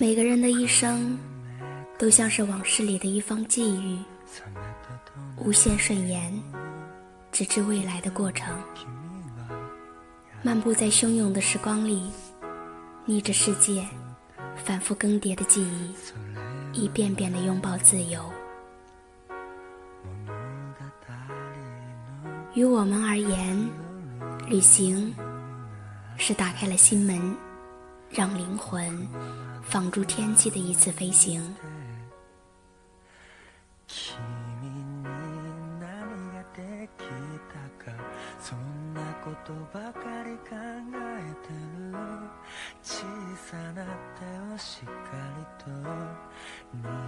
每个人的一生，都像是往事里的一方际遇，无限顺延，直至未来的过程。漫步在汹涌的时光里，逆着世界，反复更迭的记忆，一遍遍的拥抱自由。于我们而言，旅行是打开了心门，让灵魂。放逐天际的一次飞行。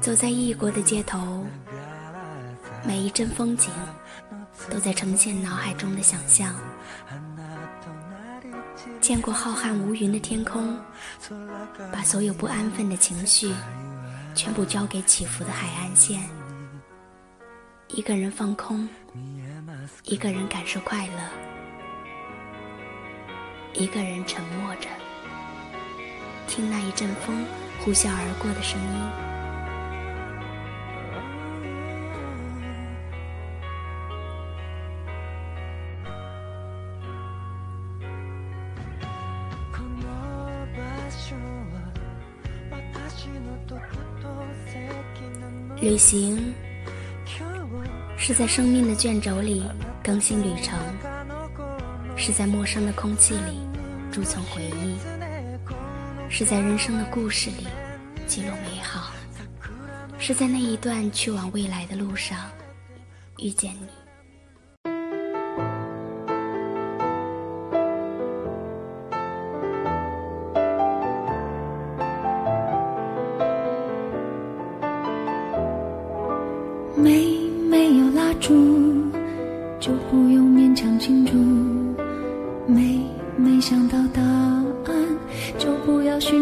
走在异国的街头，每一帧风景都在呈现脑海中的想象。见过浩瀚无云的天空，把所有不安分的情绪全部交给起伏的海岸线。一个人放空，一个人感受快乐，一个人沉默着，听那一阵风呼啸而过的声音。旅行是在生命的卷轴里更新旅程，是在陌生的空气里贮存回忆，是在人生的故事里记录美好，是在那一段去往未来的路上遇见你。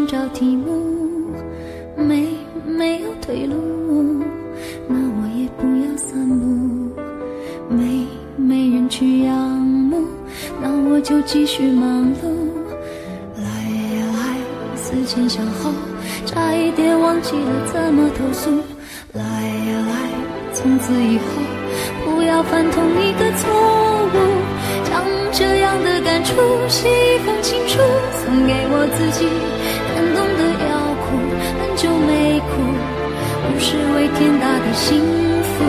找题目没没有退路，那我也不要散步，没没人去仰慕，那我就继续忙碌，来呀来，思前想后，差一点忘记了怎么投诉。来呀来，从此以后不要犯同一个错误。将这样的感触写一封情书，送给我自己。就，没哭，不是为天大的幸福。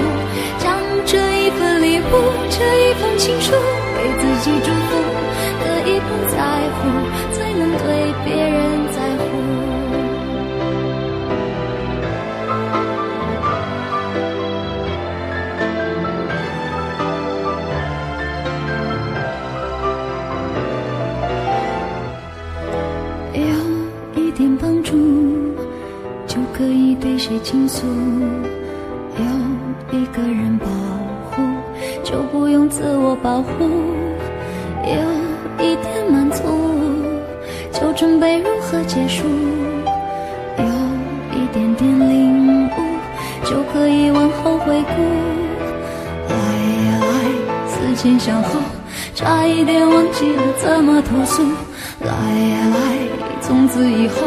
将这一份礼物，这一封情书，给自己祝福。可以不在乎，可以对谁倾诉；有一个人保护，就不用自我保护。有。一点满足，就准备如何结束；有一点点领悟，就可以往后回顾。来呀来，思前想后，差一点忘记了怎么投诉。来呀来，从此以后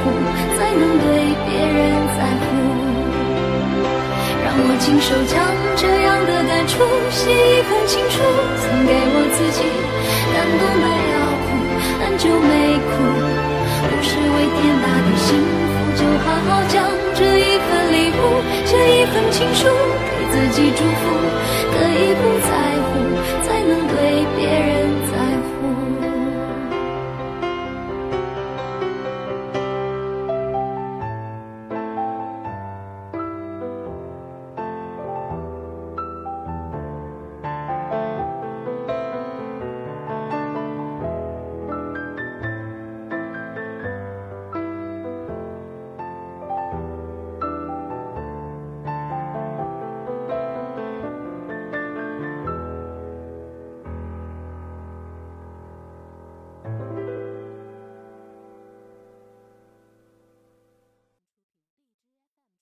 乎，才能对别人在乎。让我亲手将这样的感触写一封情书，送给我自己。感动的要哭，很久没哭，不是为天大的幸福，就好好将这一份礼物，写一封情书，给自己祝福。可以不在乎，才能对别人。